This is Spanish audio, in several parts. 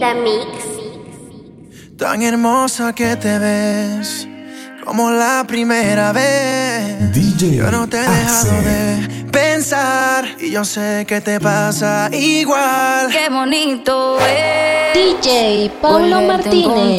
the mix. Tan hermosa que te ves, como la primera vez. DJ Yo no te he dejado de pensar y yo sé que te pasa igual. Qué bonito es DJ Pablo Martínez.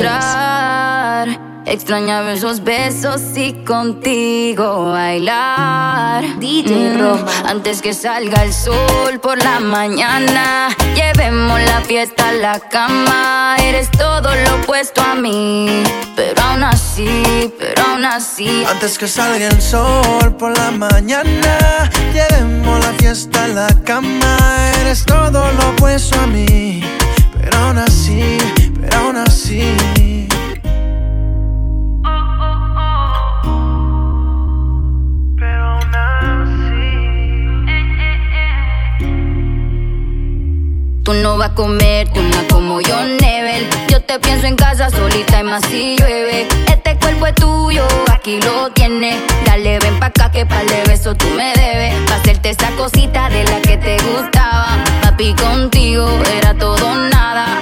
Extrañaba esos besos y contigo bailar. DJ Roma. Antes que salga el sol por la mañana, llevemos la fiesta a la cama. Eres todo lo opuesto a mí, pero aún así, pero aún así. Antes que salga el sol por la mañana, llevemos la fiesta a la cama. Eres todo lo opuesto a mí, pero aún así, pero aún así. Tú no vas a comerte una como yo, Nebel. Yo te pienso en casa solita y más si llueve. Este cuerpo es tuyo, aquí lo tienes. Dale, ven pa' acá que pa'l de beso tú me debes. Pa' hacerte esa cosita de la que te gustaba. Papi, contigo era todo nada.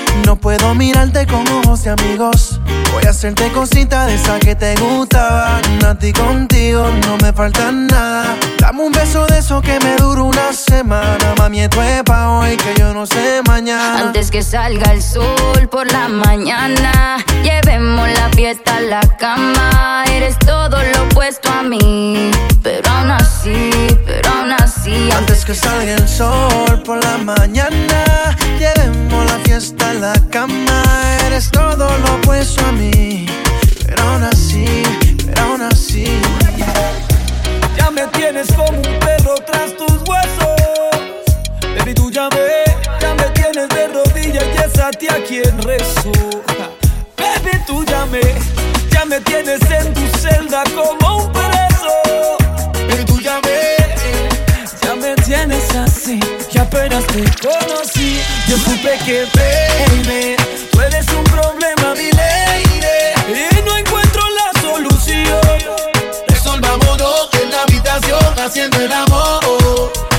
no puedo mirarte con ojos de amigos. Voy a hacerte cosita de esa que te gustaban. A ti contigo no me falta nada. Dame un beso de eso que me dura una semana. Mami, esto es pa' hoy que yo no sé mañana. Antes que salga el sol por la mañana, llevemos la fiesta a la cama. Eres todo lo opuesto a mí, pero aún así, pero aún así. Antes que salga el sol por la mañana, llevemos la fiesta a la cama. Eres todo lo opuesto a mí, pero aún así, pero aún así. Ya me tienes como un perro tras tus huesos. Baby, tú ya me, ya me tienes de rodillas y es a ti a quien rezo. Baby, tú ya me, ya me tienes en tu celda como un preso. Baby, tú ya me, ya me tienes así. Apenas te conocí, yo supe que, baby, tú eres un problema, mi lady. Y no encuentro la solución. Resolvámonos en la habitación haciendo el amor.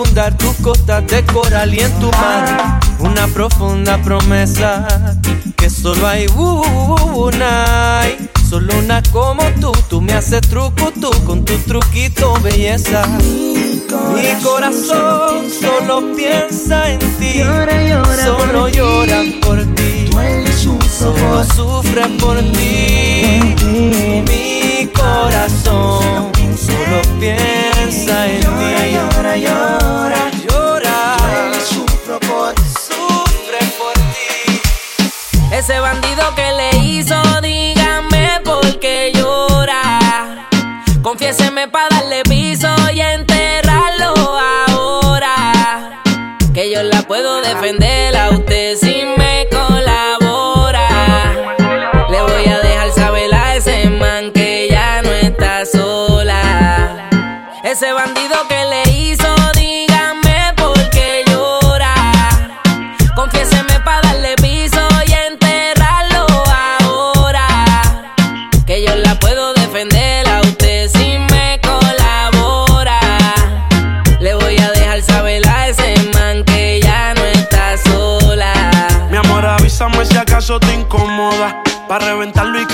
A circundar tus costas de coral y en tu mar. Una profunda promesa Que solo hay una. Solo una como tú Tú me haces truco tú Con tu truquito belleza. Mi corazón solo piensa en ti. Solo llora por ti. Solo sufre por ti. Mi corazón solo piensa en ti. Llora, llora,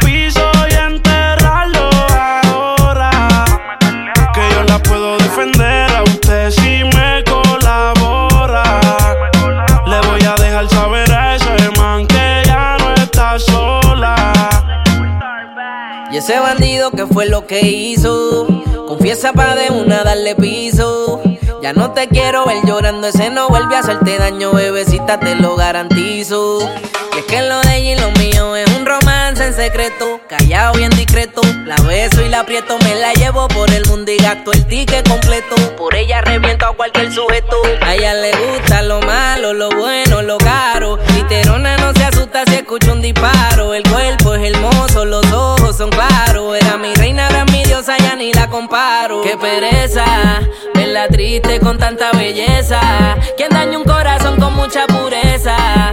Piso y enterrarlo ahora. Que yo la puedo defender a usted si me colabora. Le voy a dejar saber a ese man que ya no está sola. Y ese bandido que fue lo que hizo, confiesa para de una darle piso. Ya no te quiero ver llorando, ese no vuelve a hacerte daño, bebecita, te lo garantizo. Es que lo de ella y lo mío es un romance en secreto, callado bien discreto. La beso y la aprieto, me la llevo por el mundo y gasto el ticket completo. Por ella reviento a cualquier sujeto. A ella le gusta lo malo, lo bueno, lo caro. Literona no se asusta si escucha un disparo. El cuerpo es hermoso, los ojos son claros. Era mi reina, era mi diosa, ya ni la comparo. Qué pereza, verla triste con tanta belleza. Quien daña un corazón con mucha pureza,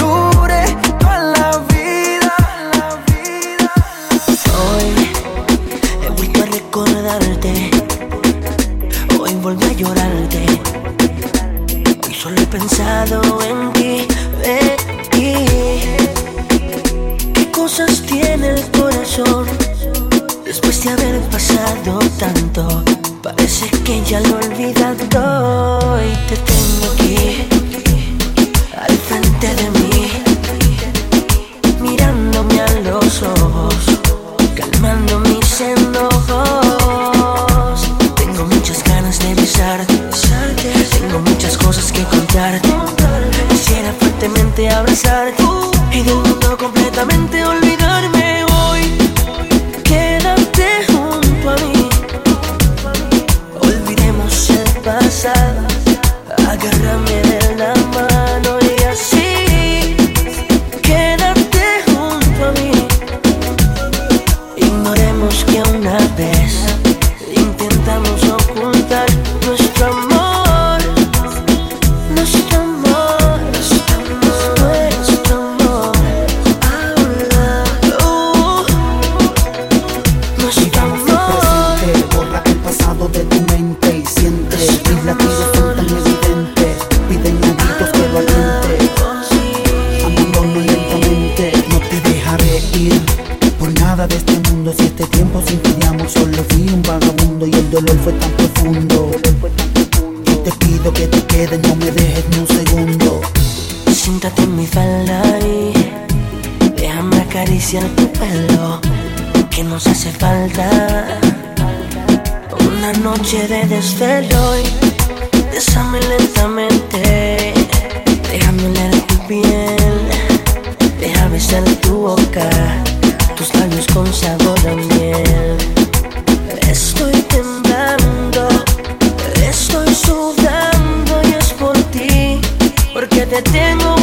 acariciar tu pelo, que nos hace falta una noche de desvelo. Y lentamente, déjame leer tu piel, déjame ser tu boca, tus labios con sabor de miel. Estoy temblando, estoy sudando y es por ti, porque te tengo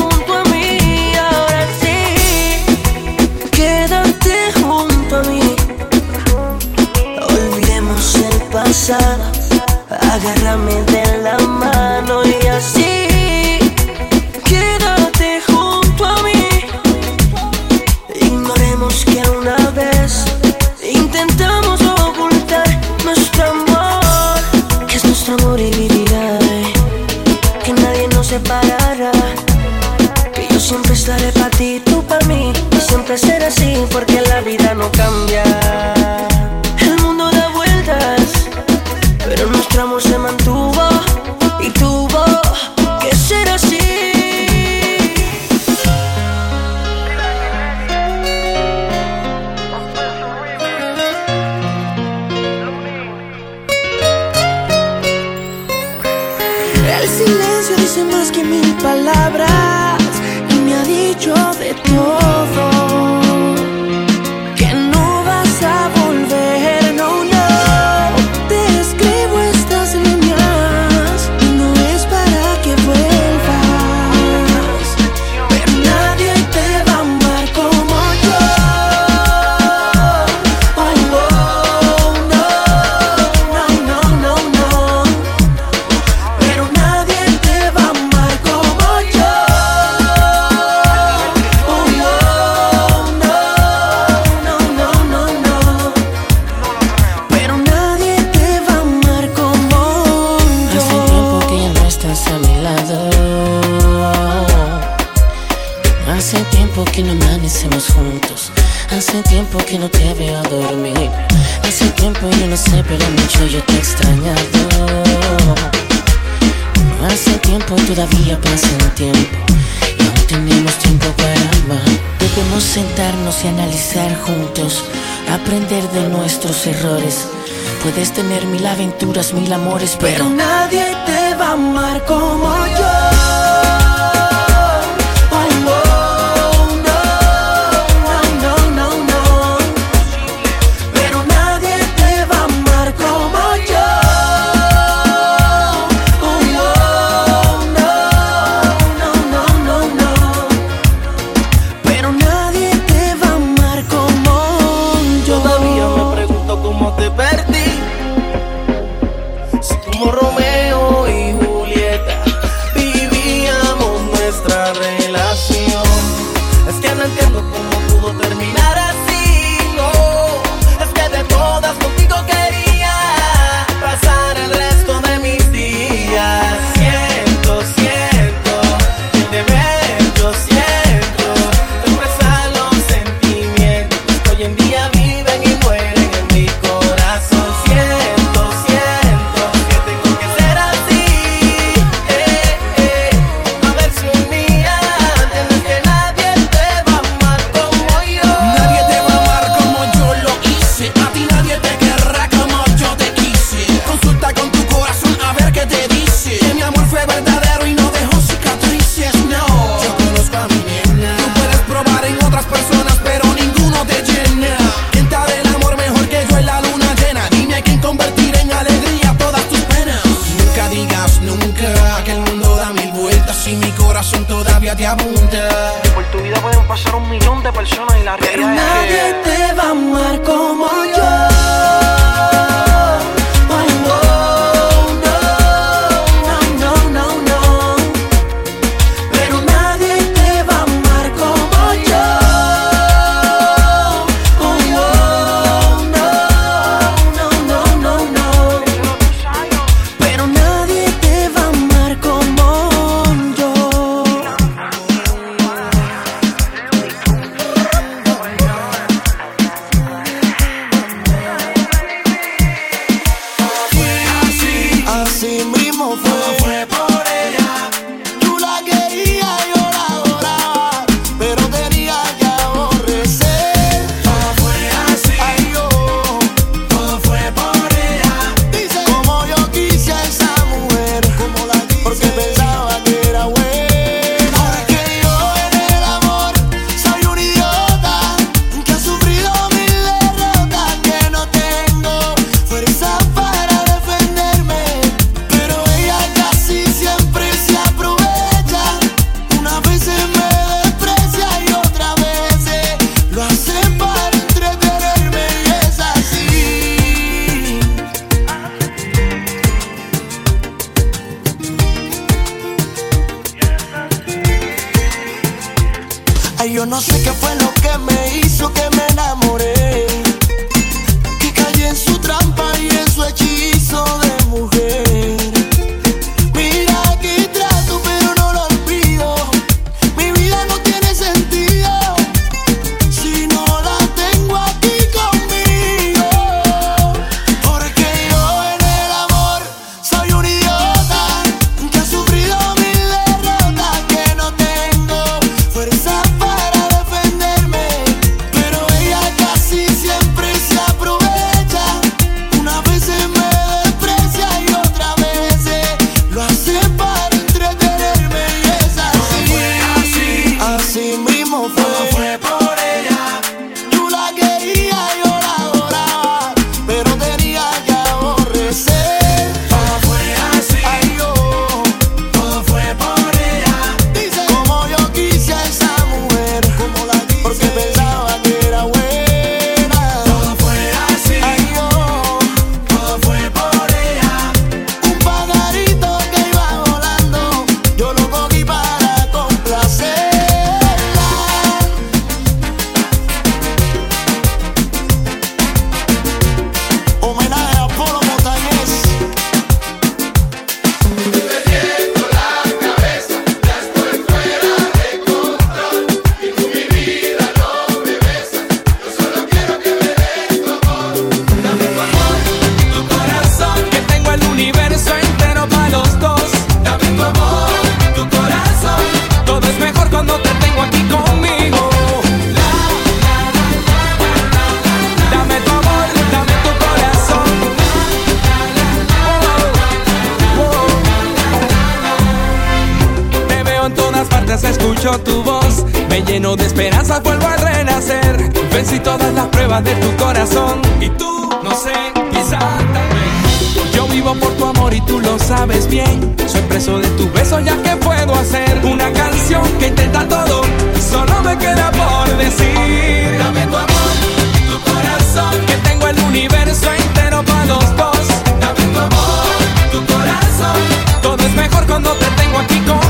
Mírame de tu voz. Me lleno de esperanza, vuelvo a renacer. Vencí todas las pruebas de tu corazón. Y tú, no sé, quizá tal vez. Yo vivo por tu amor y tú lo sabes bien. Soy preso de tu beso, ya que puedo hacer una canción que intenta todo. Y solo me queda por decir: Dame tu amor, tu corazón. Que tengo el universo entero para los dos. Dame tu amor, tu corazón. Todo es mejor cuando te tengo aquí conmigo.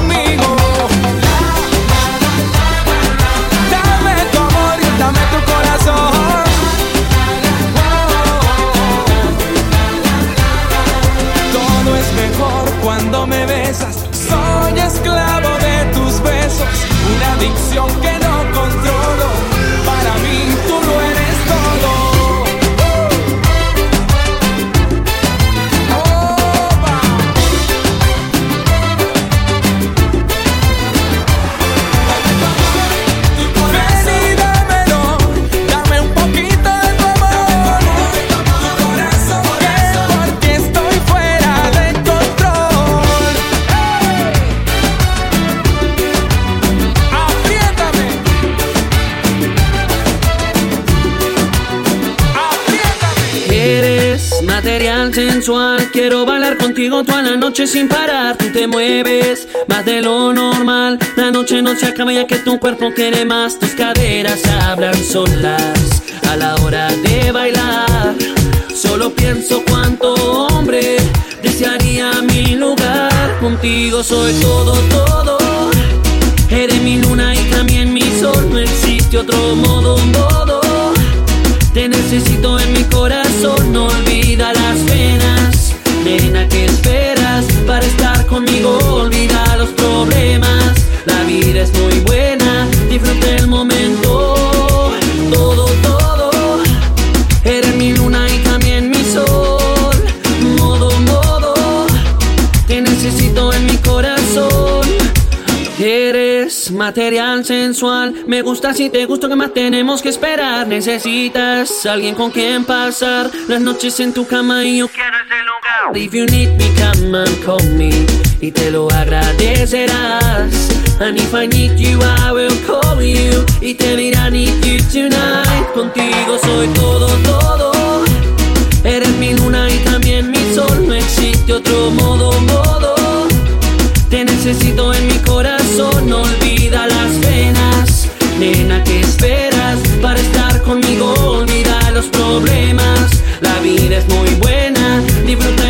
Adicción que no sensual, quiero bailar contigo toda la noche sin parar. Tú te mueves más de lo normal. La noche no se acaba ya que tu cuerpo quiere más. Tus caderas hablan solas a la hora de bailar. Solo pienso cuánto hombre desearía mi lugar. Contigo soy todo, todo. Eres mi luna y también mi sol. No existe otro modo, modo. Te necesito en mi corazón, no olvida las penas. Nena, ¿qué esperas para estar conmigo? Olvida los problemas. La vida es muy buena, disfruta el momento. Material sensual. Me gusta si te gusto, que más tenemos que esperar? Necesitas alguien con quien pasar las noches en tu cama y yo quiero ese lugar. If you need me, come and call me. Y te lo agradecerás. And if I need you, I will call you. Y te diré I need you tonight. Contigo soy todo, todo. Eres mi luna y también mi sol. No existe otro modo, modo. Necesito en mi corazón, olvida las penas. Nena, ¿qué esperas para estar conmigo? Olvida los problemas. La vida es muy buena, disfruta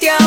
se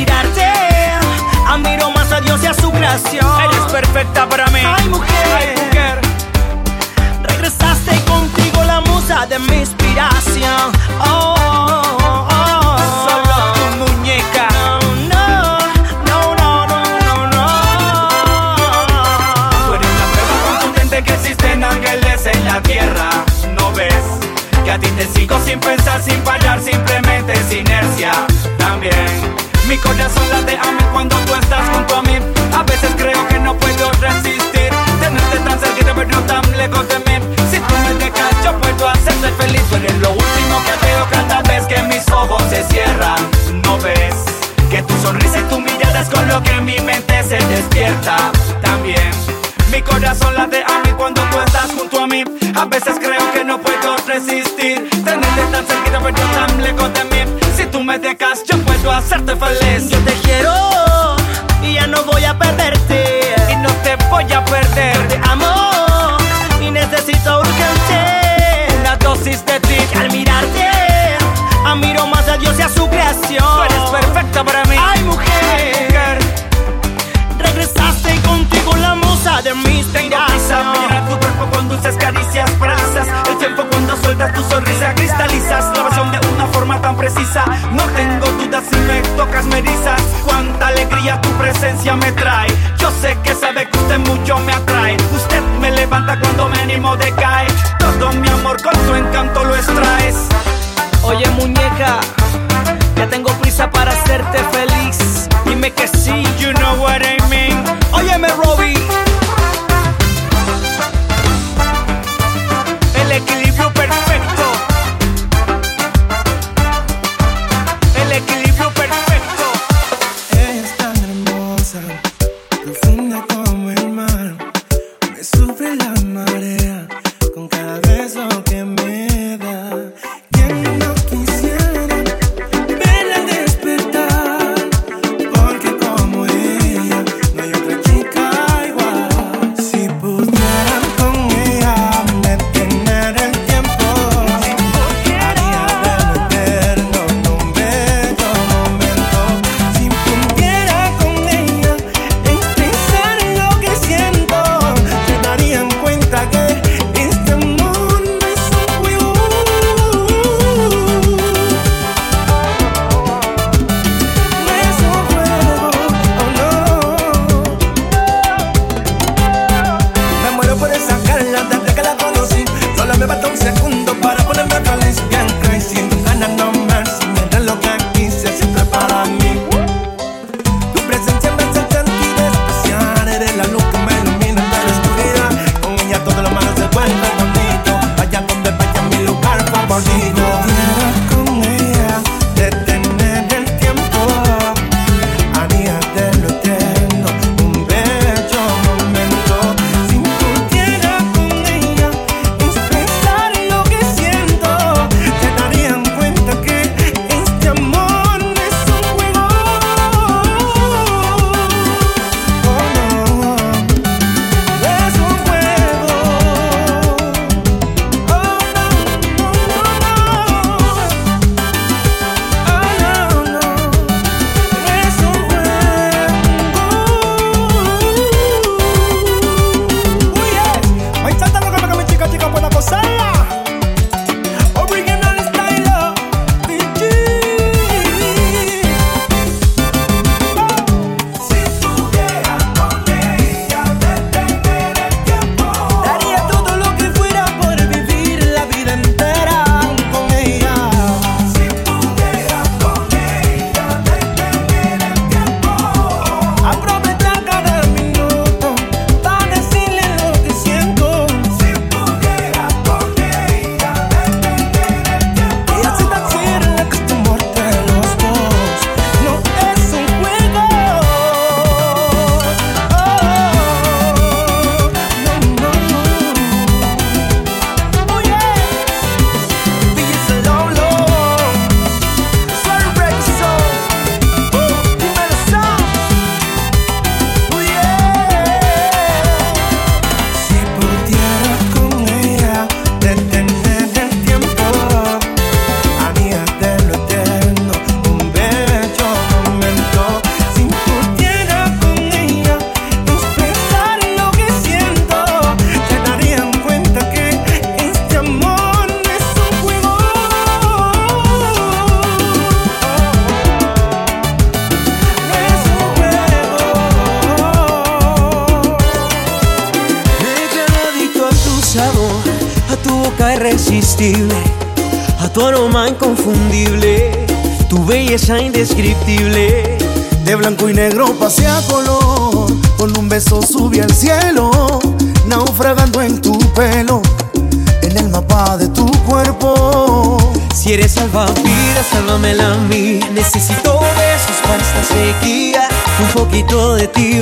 mirarte. Admiro más a Dios y a su creación. Eres perfecta para mí. Ay, mujer. Ay, mujer. Regresaste contigo la musa de mi inspiración. Oh, oh, oh, oh. Solo tu muñeca. No, no, no, no, no, no. Tú la prueba contundente que existen ángeles en la tierra. No ves que a ti te sigo sin pensar, sin parar corazón late a mí cuando tú estás junto a mí. A veces creo que no puedo resistir. Tenerte tan cerquita, pero no tan lejos de mí. Si tú me dejas, yo puedo hacerte feliz. Tú eres lo último que veo cada vez que mis ojos se cierran. No ves que tu sonrisa y tu mirada es con lo que mi mente se despierta. También mi corazón late a mí cuando tú estás junto a mí. A veces creo que no puedo resistir. Tenerte tan cerquita, pero no tan lejos de mí. Si tú me dejas, hacerte feliz. Yo te quiero y ya no voy a perderte. Y no te voy a perder. Te amo y necesito urgente una dosis de ti. Y al mirarte, admiro más a Dios y a su creación. Tú eres perfecta para mí. Ay, mujer, regresaste y contigo la musa de mi inspiración. Mira tu cuerpo con dulces caricias, paralizas el tiempo cuando sueltas tu sonrisa, cristalizas la No tengo dudas si me tocas, me erizas. Cuánta alegría tu presencia me trae. Yo sé que sabe que usted mucho me atrae. Usted me levanta cuando me animo decae. Todo mi amor con su encanto lo extraes. Oye, muñeca, ya tengo prisa para hacerte feliz. Dime que sí,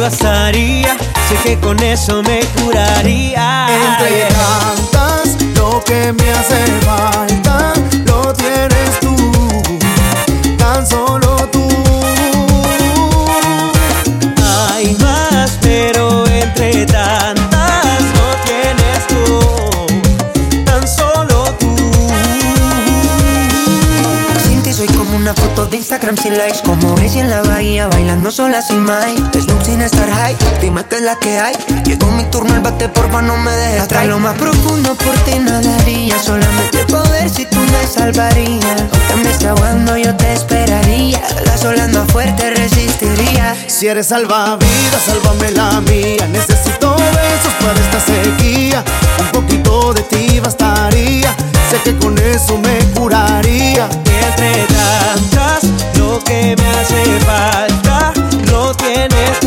bastaría. Sé que con eso me curaría. Entre tantas, lo que me likes Como Gracie en la bahía bailando sola sin Mike Snoop sin estar high, dime qué es la que hay Llegó mi turno, el bate porfa no me dejes Hasta lo más profundo por ti nadaría Solamente poder si tú me salvarías Aunque me esté ahogando yo te esperaría Las olas más fuerte resistiría Si eres salvavidas, sálvame la mía. Necesito besos para esta sequía. Un poquito de ti bastaría. Sé que con eso me curaría. Y entre tantas, lo que me hace falta. Lo tienes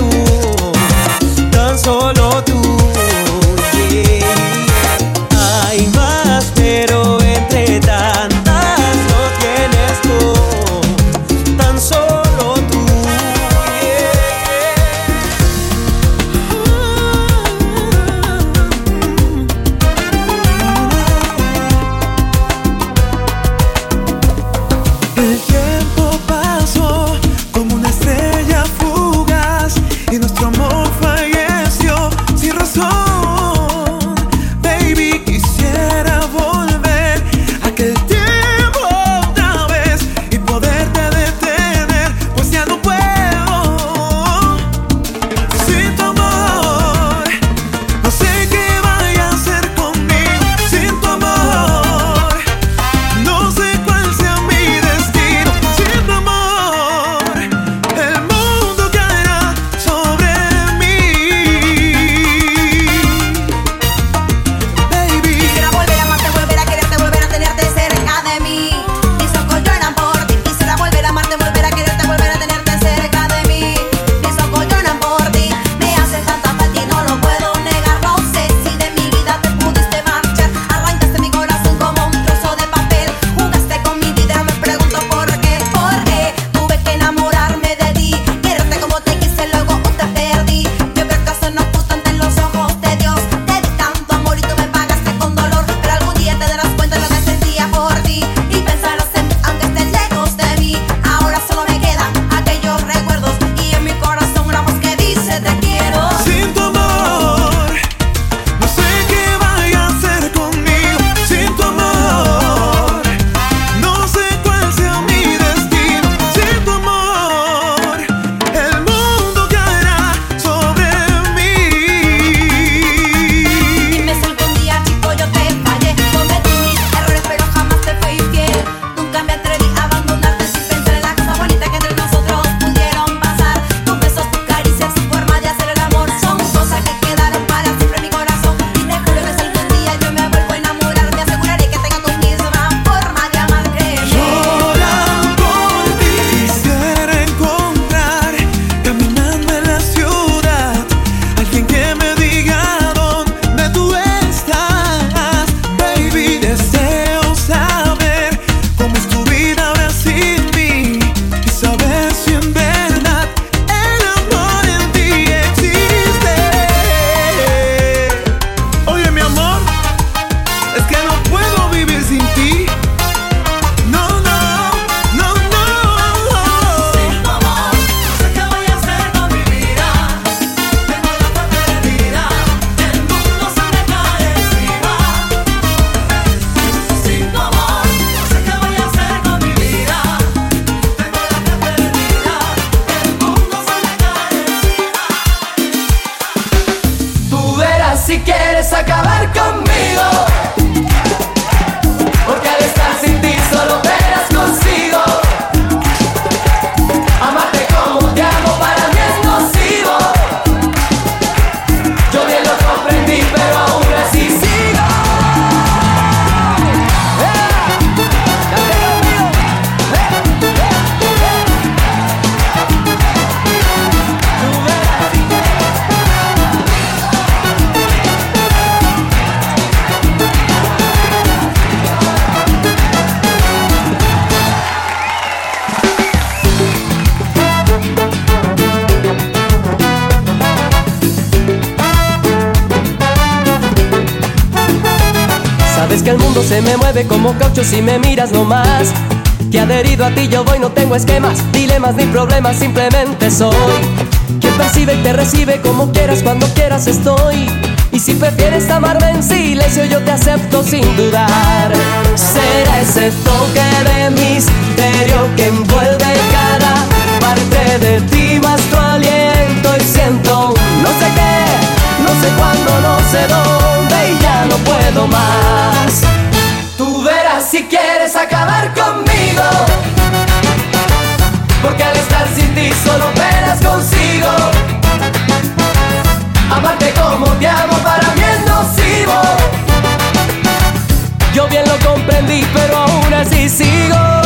tengo esquemas, dilemas ni problemas, simplemente soy quien percibe y te recibe como quieras, cuando quieras estoy. Y si prefieres amarme en silencio, yo te acepto sin dudar. Será ese toque de misterio que envuelve cada parte de ti, más tu aliento y siento no sé qué, no sé cuándo, no sé dónde y ya no puedo más. Tú verás si quieres acabar conmigo solo penas consigo. Amarte como te amo para mí es nocivo. Yo bien lo comprendí, pero aún así sigo.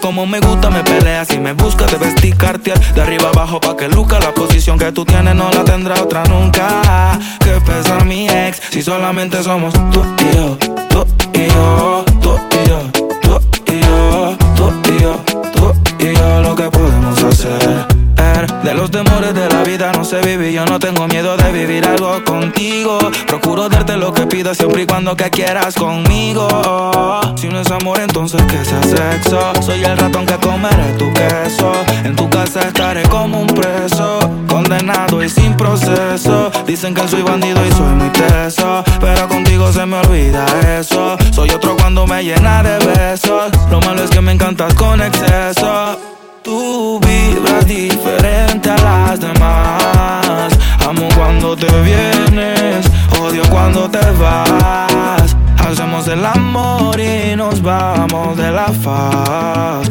como me gusta plato aunque comeré tu queso. En tu casa estaré como un preso, condenado y sin proceso. Dicen que soy bandido y soy muy teso, pero contigo se me olvida eso. Soy otro cuando me llena de besos. Lo malo es que me encantas con exceso. Tú vibras diferente a las demás. Amo cuando te vienes, odio cuando te vas. Hacemos el amor y nos vamos de la faz.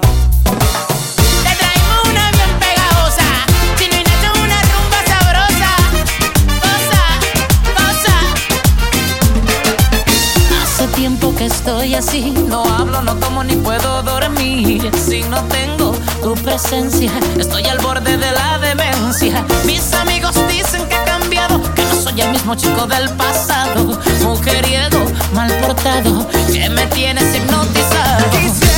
estoy así, no hablo, no tomo ni puedo dormir. Si no tengo tu presencia, estoy al borde de la demencia. Mis amigos dicen que he cambiado, que no soy el mismo chico del pasado. Mujeriego, mal portado, que me tienes hipnotizado.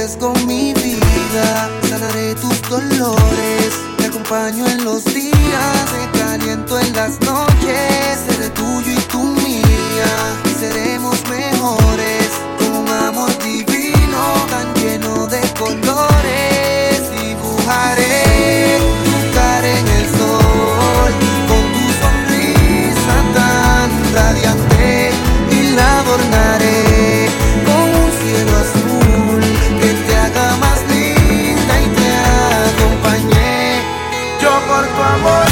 Con mi vida, sanaré tus dolores. Te acompaño en los días, te caliento en las noches. Seré tuyo y tú mía, y seremos mejores. Con un amor divino tan lleno de colores, dibujaré tu en el sol. Con tu sonrisa tan radiante y la adornaré. amor.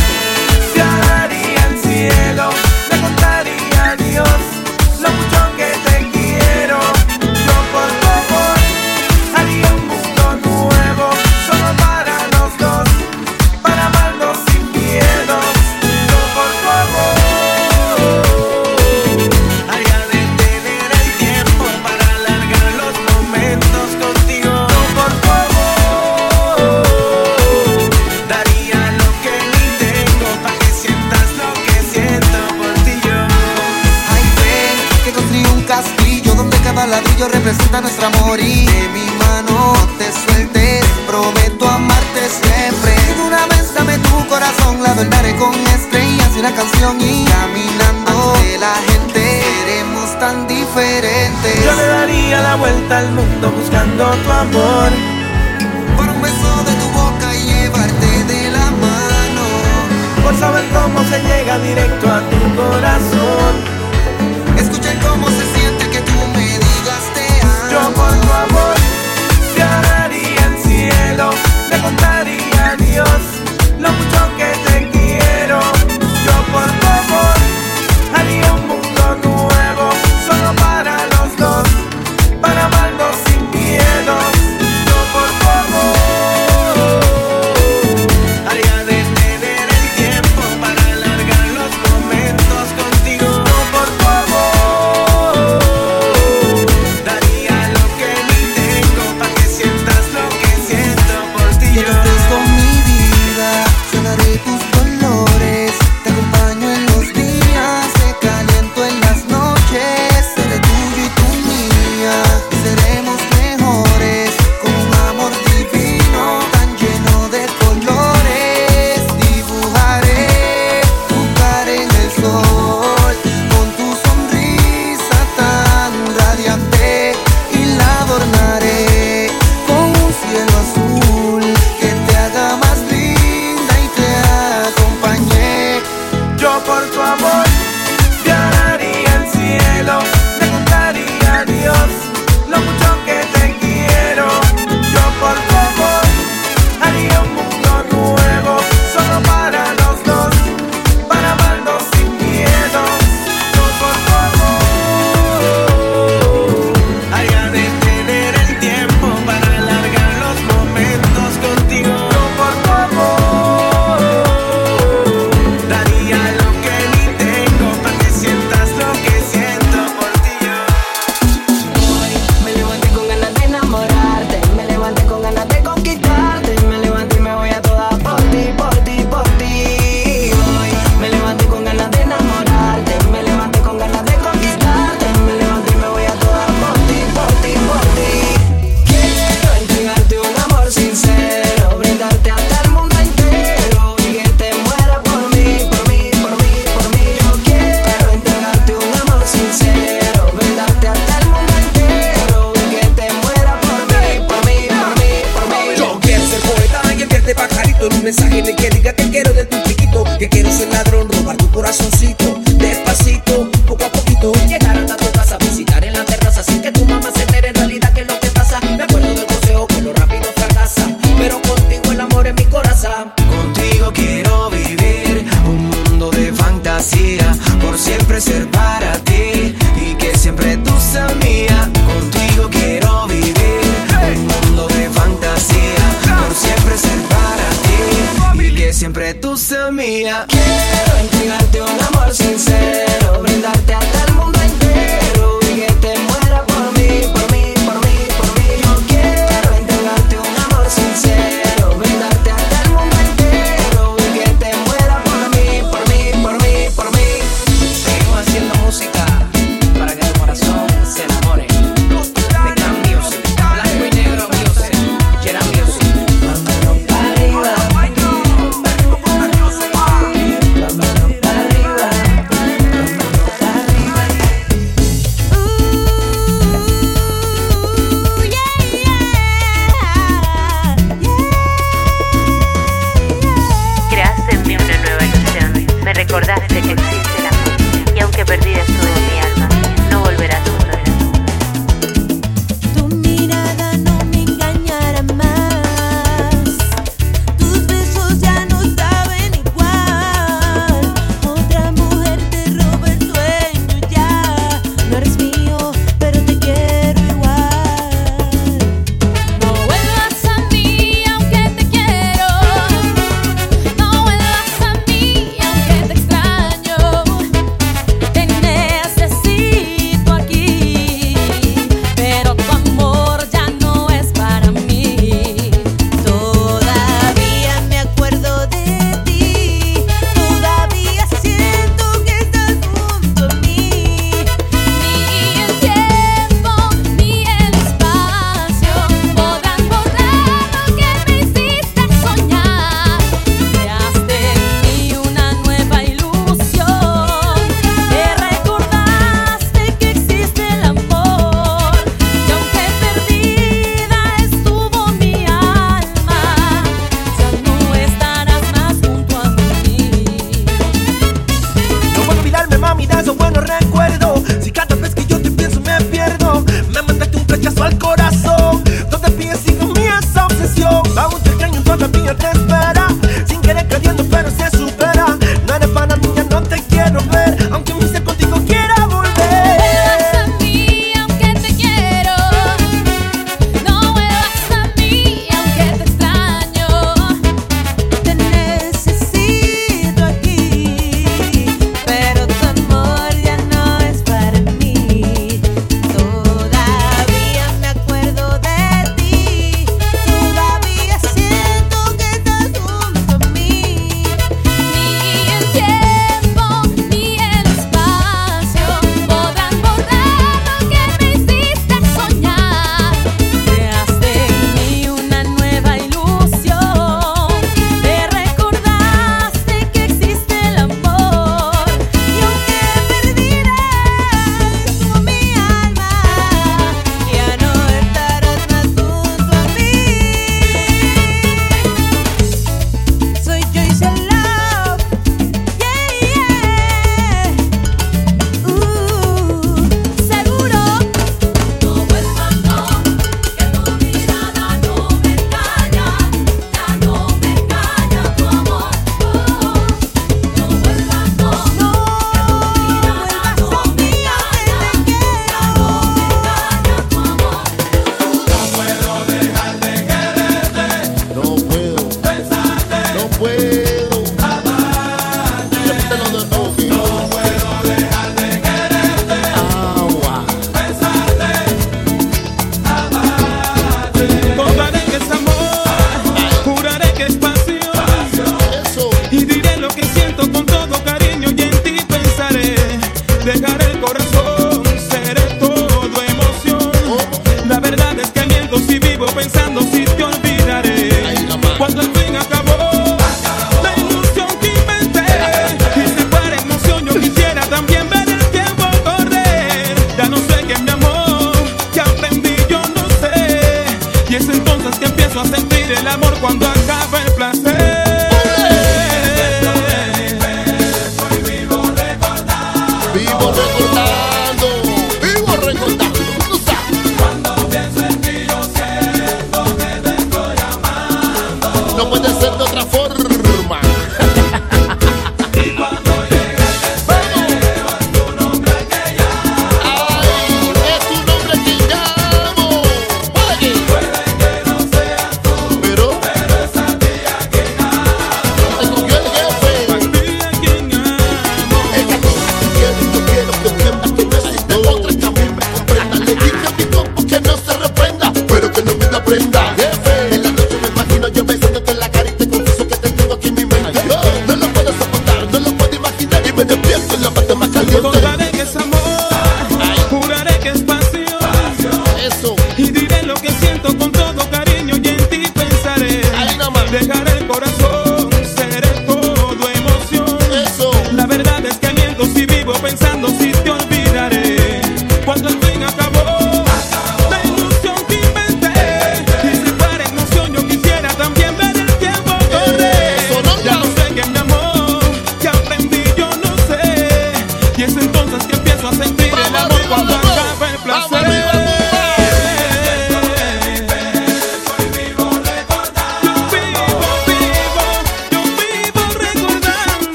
nuestro amor y de mi mano te sueltes. Prometo amarte siempre. Seguramente dame tu corazón, la adornaré con estrellas y una canción y caminando de la gente seremos tan diferentes. Yo le daría la vuelta al mundo buscando tu amor. Por un beso de tu boca y llevarte de la mano. Por saber cómo se llega directo a tu corazón.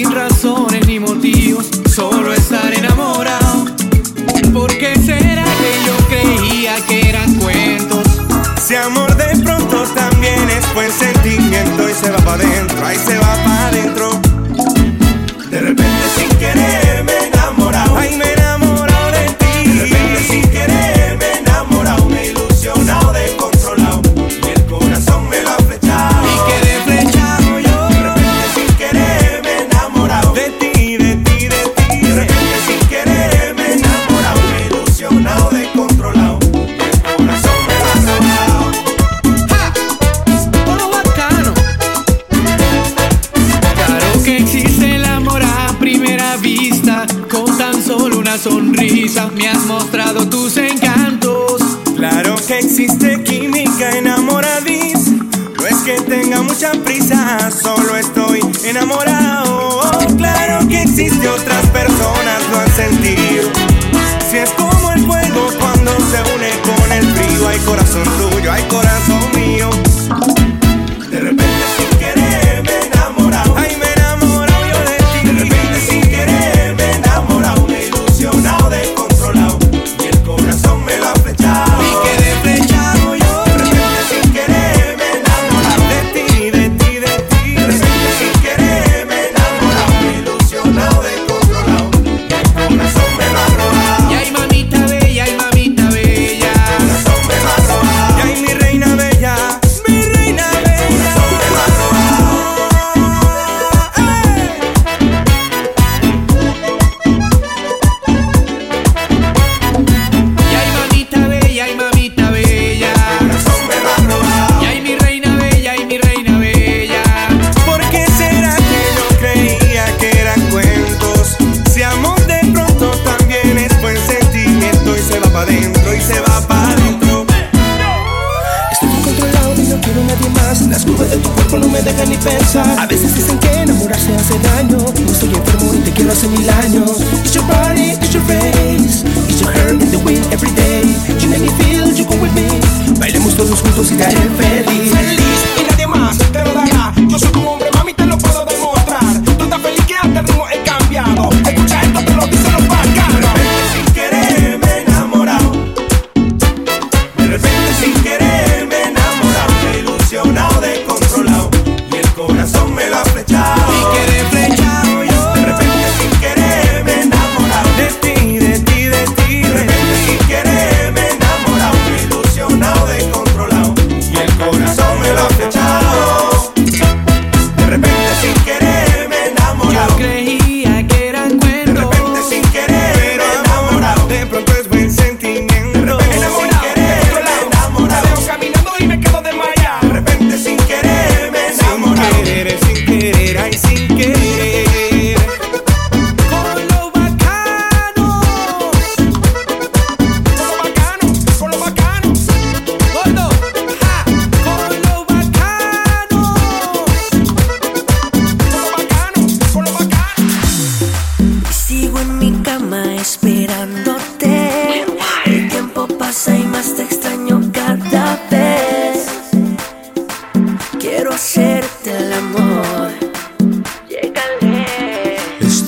sin razones ni motivos, solo estar enamorado. ¿Por qué será que yo creía que eran cuentos? Si amor de pronto también es buen sentimiento y se va para adentro.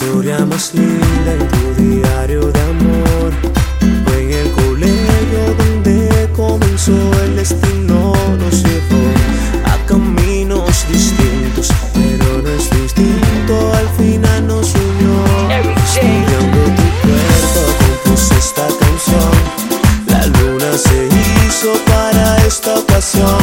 Historia más linda en tu diario de amor. En el colegio donde comenzó el destino Nos llevó a caminos distintos Pero no es distinto, al final nos unió. Estudiando tu cuerpo compuse esta canción La luna se hizo para esta ocasión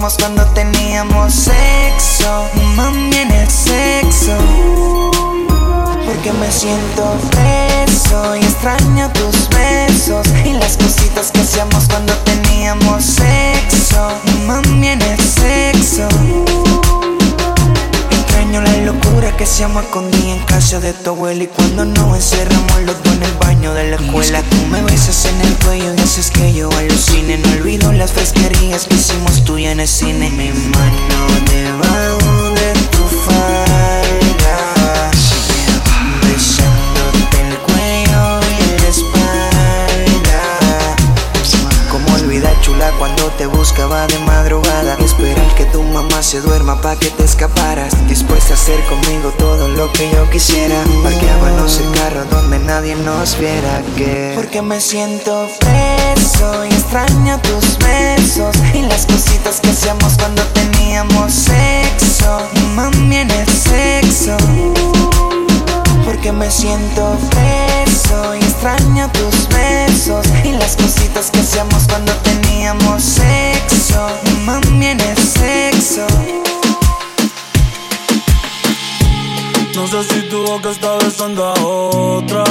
cuando teníamos sexo. Mami, en el sexo. Porque me siento preso y extraño tus besos y las cositas que hacíamos cuando teníamos sexo. Mami, en el sexo. Extraño la locura que hacíamos con día en casa de tu abuela y cuando nos encerramos cine. Mi mano debajo de tu falda. Besándote el cuello y la espalda. Como olvidar chula cuando te buscaba de madrugada esperar que tu mamá se duerma pa' que te escaparas Dispuesta a hacer conmigo todo lo que yo quisiera Parqueábamos el carro donde nadie nos viera que Porque me siento preso y extraño tus besos Y las cositas que hacíamos cuando teníamos sexo Mami en el sexo porque me siento preso y extraño tus besos y las cositas que hacíamos cuando teníamos sexo. Mami en el sexo. No sé si tu boca está besando a otra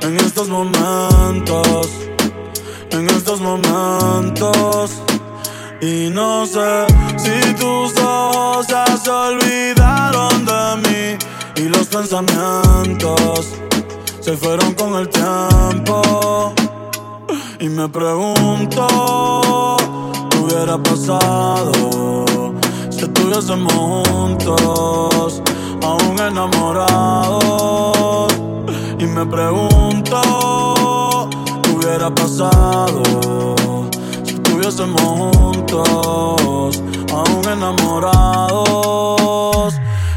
en estos momentos, en estos momentos. Y no sé si tus ojos se olvidaron de mí y los pensamientos se fueron con el tiempo. Y me pregunto, ¿qué hubiera pasado si estuviésemos juntos, aún enamorados? Y me pregunto, ¿qué hubiera pasado si estuviésemos juntos, aún enamorados?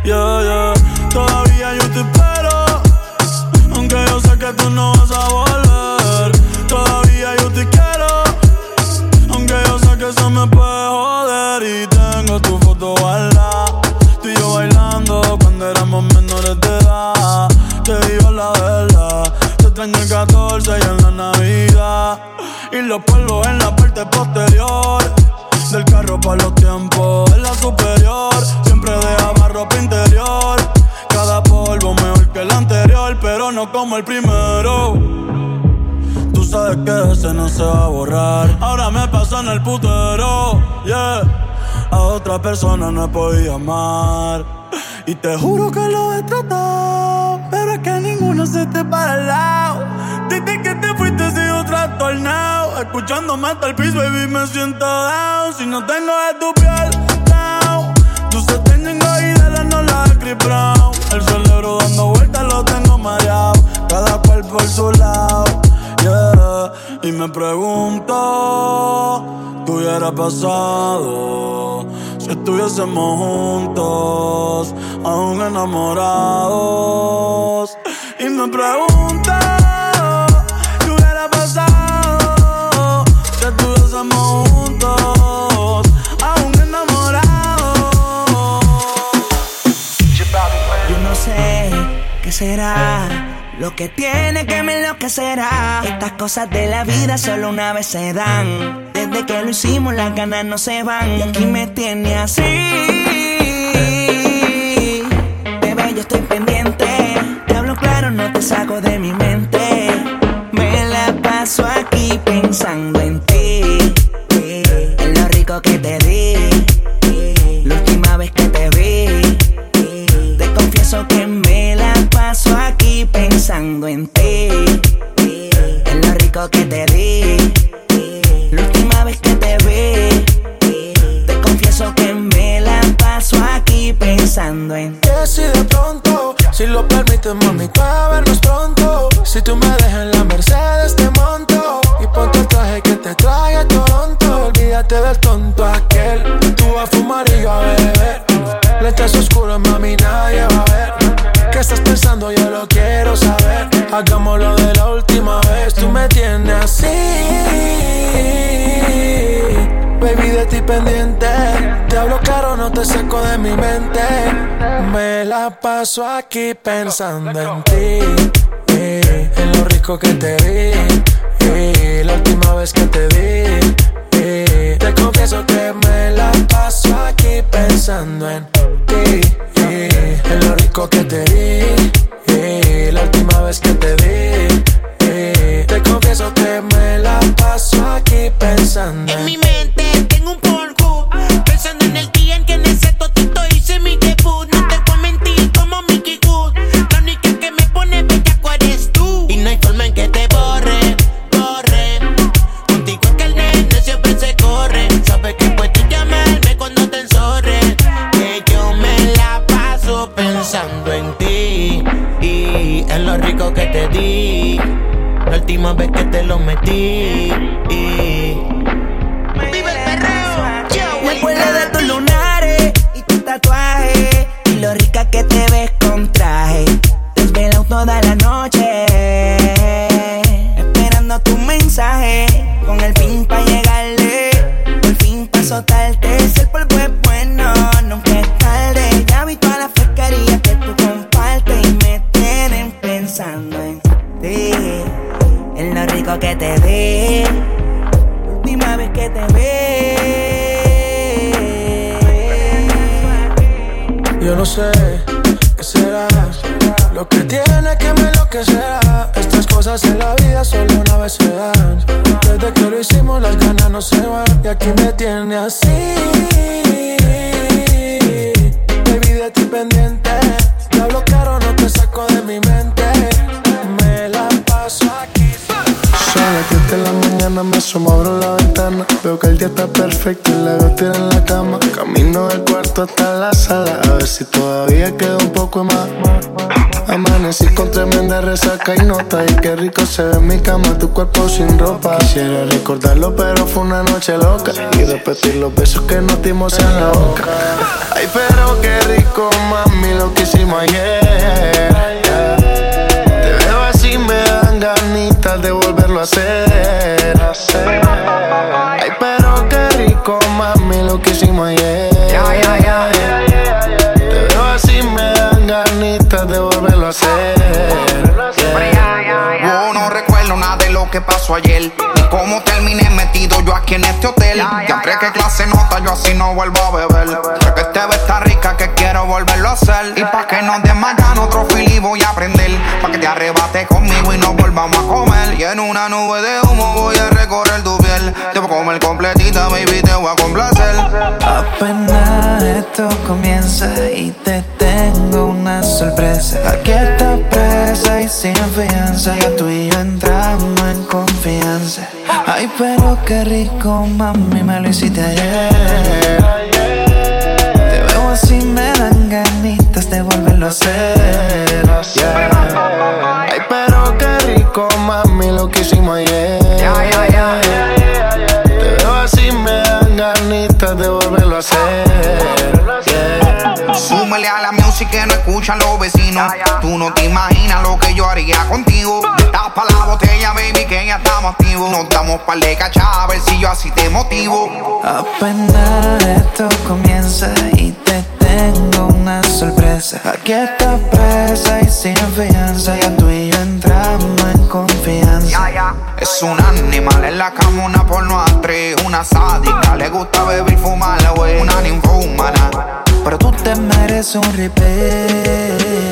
Yeah, yeah. Todavía yo te espero, aunque yo sé que tú no vas a volver. Todavía yo te quiero, aunque yo sé que eso me puede joder. Y tengo tu foto guardada, tú y yo bailando cuando éramos menores de edad. en el 14 y en la Navidad. Y los polvos en la parte posterior. Del carro para los tiempos en la superior. Siempre dejaba ropa interior. Cada polvo mejor que el anterior, pero no como el primero. Tú sabes que ese no se va a borrar. Ahora me paso en el putero, yeah. A otra persona no podido amar. Y te juro que lo he tratado. Ninguno se te para al lado. Desde que te fuiste sigo trastornado. Escuchándome hasta el piso, baby, me siento down. Si no tengo de tu piel, down. Tú se tienen y de la no la Brown. El cerebro dando vueltas lo tengo mareado. Cada cual por su lado, yeah. Y me pregunto, ¿qué hubiera pasado? Si estuviésemos juntos, aún enamorados. Pregunto, ¿qué hubiera pasado? Si estuviésemos juntos, aún enamorados. Yo no sé qué será lo que tiene que me enloquecerá. Estas cosas de la vida solo una vez se dan. Desde que lo hicimos las ganas no se van. Y aquí me tiene así. Bebé, yo estoy pendiente. Saco de mi mente. Mi mente. Me la paso aquí pensando en ti. en lo rico que te eh, la última vez que te eh, te confieso que me la paso aquí pensando en ti. en lo rico que te vi. Tremenda resaca y nota. Y qué rico se ve en mi cama, tu cuerpo sin ropa. Quisiera recordarlo, pero fue una noche loca. Y repetir los besos que nos dimos en la boca. Ay, pero qué rico, mami, lo que hicimos ayer. Te veo así, me dan ganitas de volverlo a hacer. Ay, pero qué rico, mami, lo que hicimos ayer. Que pasó ayer. Ni cómo terminé metido yo aquí en este hotel. Ya crees que clase nota, yo así no vuelvo a beber. Sé que este está rica, que quiero volverlo a hacer. Y pa' que no desmayan otro fili voy a aprender. Pa' que te arrebate conmigo y nos volvamos a comer. Y en una nube de humo voy a recorrer tu piel. Te voy a comer completita, baby, te voy a complacer. Apenas esto comienza y te tengo una sorpresa. Aquí está presa y sin fianza, ya tú y yo entramos en confianza. Ay, pero qué rico, mami, me lo hiciste ayer. Te veo así, me dan ganitas de volverlo a hacer. Yeah. Ay, pero qué rico, mami, lo que hicimos ayer. Te veo así, me dan ganitas de volverlo a hacer. Yeah. Súmele a la música que no escuchan los vecinos. Tú no te imaginas lo que yo haría contigo. Tapa la botella, baby, que ya estamos activos. Nos damos par de cachá, a ver si yo así te motivo. Apenas esto comienza y te tengo una sorpresa. Aquí está presa y sin fianza, ya tú y yo entramos en confianza. Es un animal en la cama, una porno actriz, una sádica. Le gusta beber y fumar, güey, una ninfómana. Pero tú te mereces un replay.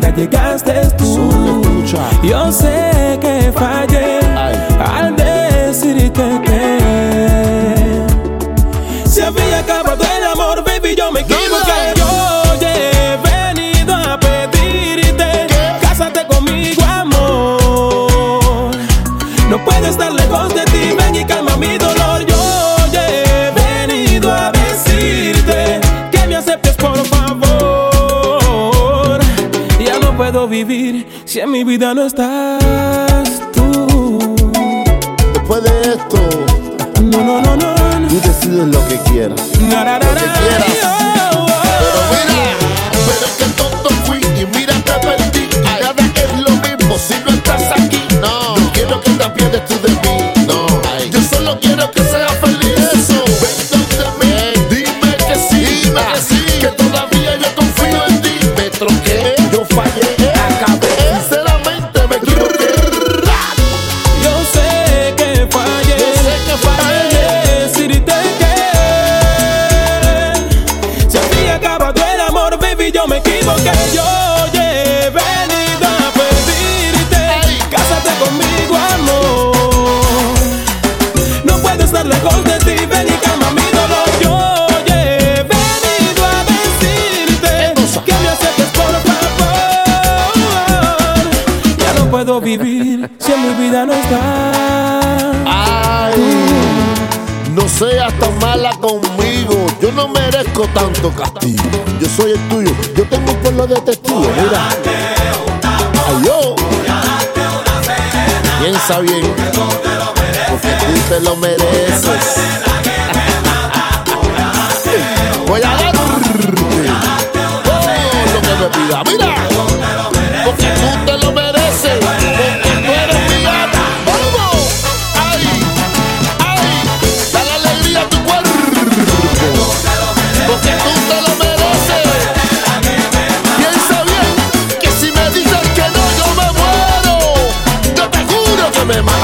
vida llegaste tú. Solo Yo sé que fallé Ay. al decirte que en mi vida no estás tú. Después de esto, no, no, no, no. Tú decides lo que quieras. Na, na, na, lo que quieras. Oh, oh, oh, Pero mira. tanto castigo. Yo soy el tuyo, yo tengo un pueblo de testigos. Mira. Ay, yo. Piensa bien. Porque tú te lo mereces. Voy a darte todo lo que me pida. Mira. Porque tú te lo mereces. me mata.